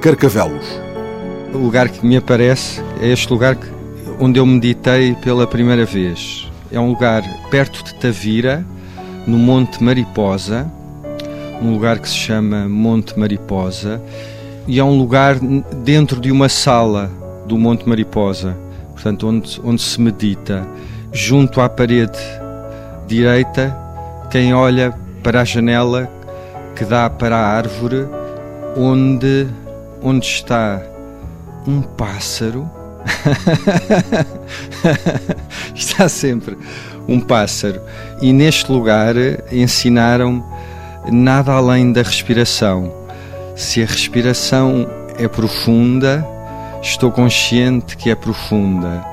Carcavelos. O lugar que me aparece é este lugar onde eu meditei pela primeira vez. É um lugar perto de Tavira, no Monte Mariposa, um lugar que se chama Monte Mariposa, e é um lugar dentro de uma sala do Monte Mariposa, portanto, onde, onde se medita. Junto à parede direita, quem olha para a janela que dá para a árvore, onde, onde está um pássaro. está sempre um pássaro. E neste lugar ensinaram nada além da respiração. Se a respiração é profunda, estou consciente que é profunda.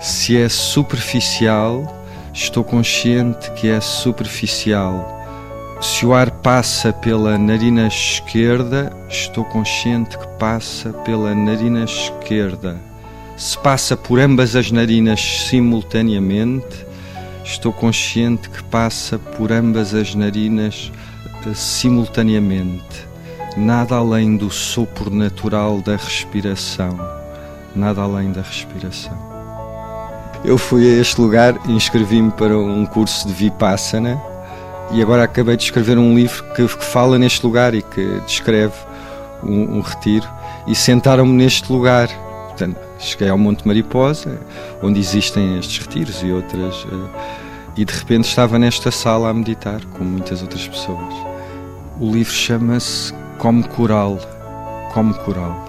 Se é superficial, estou consciente que é superficial. Se o ar passa pela narina esquerda, estou consciente que passa pela narina esquerda. Se passa por ambas as narinas simultaneamente, estou consciente que passa por ambas as narinas simultaneamente. Nada além do sopro natural da respiração. Nada além da respiração. Eu fui a este lugar e inscrevi-me para um curso de Vipassana e agora acabei de escrever um livro que, que fala neste lugar e que descreve um, um retiro e sentaram-me neste lugar. Portanto, cheguei ao Monte Mariposa, onde existem estes retiros e outras, uh, e de repente estava nesta sala a meditar com muitas outras pessoas. O livro chama-se Como Coral. Como Coral.